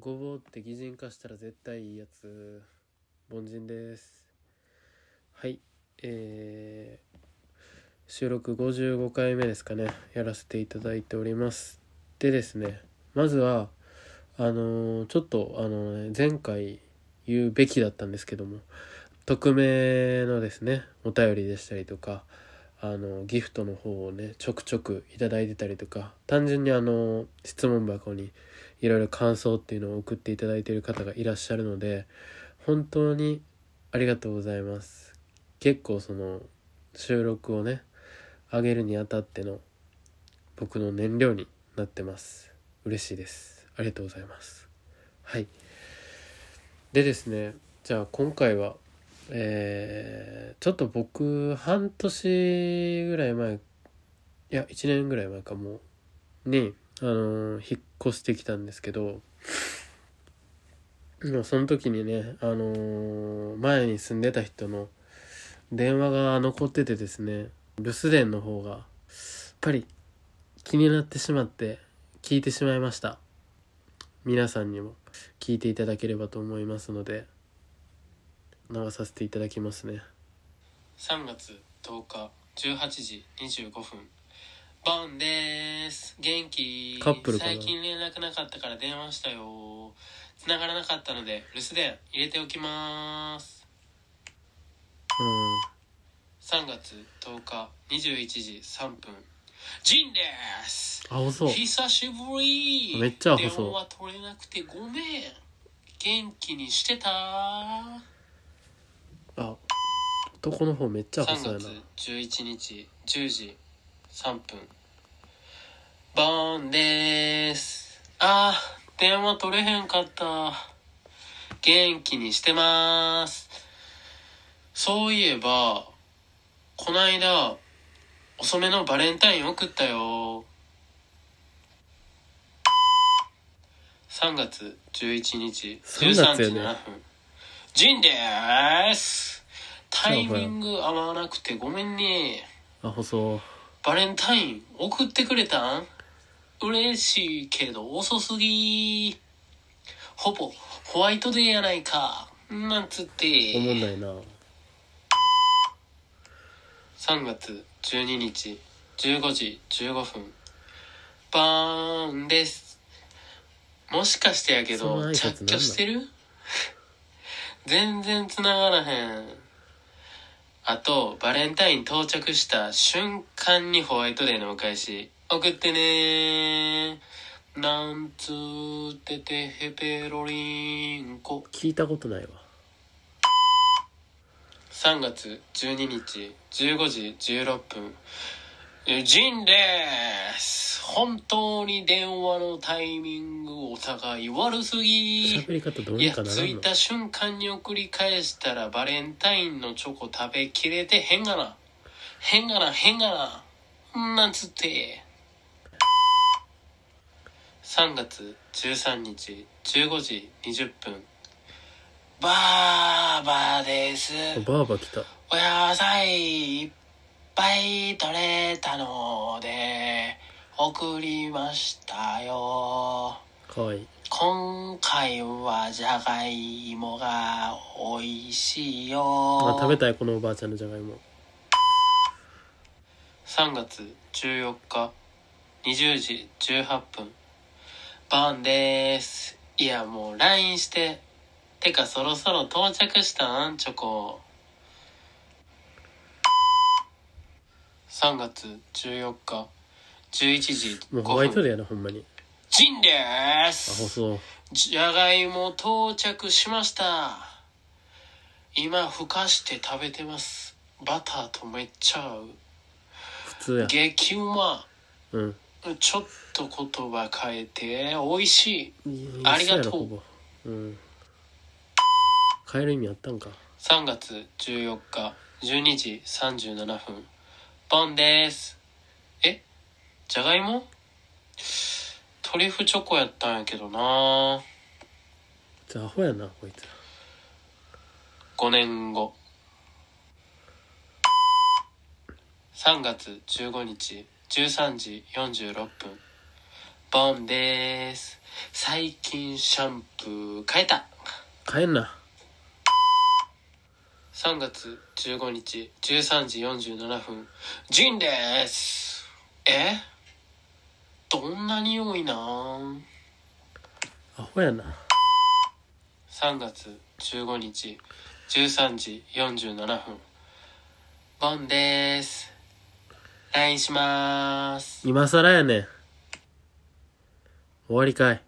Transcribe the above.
ごぼうって擬人化したら絶対いいやつ。凡人です。はい。えー、収録55回目ですかね。やらせていただいております。でですねまずはあのーちょっとあのね前回言うべきだったんですけども匿名のですねお便りでしたりとかあのギフトの方をねちょくちょくいただいてたりとか単純にあの質問箱にいろいろ感想っていうのを送っていただいている方がいらっしゃるので本当にありがとうございます。結構その収録をね上げるにあたっての僕の燃料になってます。嬉しいです。ありがとうございます。はい。でですねじゃあ今回はえーちょっと僕半年ぐらい前いや1年ぐらい前かもにあのー引っ越してきたんですけどまあその時にねあのー前に住んでた人の電話が残っててですね留守電の方がやっぱり気になってしまって聞いてしまいました。皆さんにも聞いていただければと思いますので流させていただきますね。3月10日18時25分。ボンです。元気？カップルかな？最近連絡なかったから電話したよ。繋がらなかったので留守電入れておきます。3月10日21時3分。ジンです！うんあ細久しぶり。めっちゃ細電話取れなくてごめん。元気にしてた。あ男の方めっちゃ細3いな。月11日10時3分。ボーンでーす。あー電話取れへんかった。元気にしてます。そういえばこないだ遅めのバレンタイン送ったよ。3月11日13時月やね7分。ジンです。タイミング合わなくてごめんね。あ細。バレンタイン送ってくれたん？嬉しいけど遅すぎ。ほぼホワイトデーやないか。なんつって。おもんないな。3月12日15時15分。バーンです。もしかしてやけど着去してる？全然繋がらへんあとバレンタイン到着した瞬間にホワイトデーのお返し。送ってねなんつっててヘペロリンコ。聞いたことないわ。3月12日15時16分。えジンです。本当に電話のタイミングお互い悪すぎ。喋り方どういやにかなら着いた瞬間に送り返したらバレンタインのチョコ食べきれてへんがな。へんがなへんがな。なんつって。3月13日15時20分。バーバです。バーバ来た。お野菜い。っぱい取れたので送りましたよ。かわい。い今回はじゃがいもが美味しいよ。あ食べたいこのおばあちゃんのじゃがいも3月14日。20時18分。バンです。いやもう LINE して。てかそろそろ到着したん？チョコ3月14日11時もうホワイ5分トデーやなほんまに。ジンであす細じゃがいも到着しました。今ふかして食べてます。バターとめっちゃ合う。普通や。激うま。うん。ちょっと言葉変えて美味しい。いありがとう。一緒やろほぼうん。変える意味あったんか。3月14日12時37分ポンです。え？じゃがいも？トリュフチョコやったんやけどな。じゃあアホやなこいつ。ら5年後。3月15日13時46分。ボンです。最近シャンプー変えた。帰んな3月15日13時47分。ジンです。え？どんな匂いなん？アホやな。3月15日13時47分。ボンです。LINE します。今更やねん。終わりかい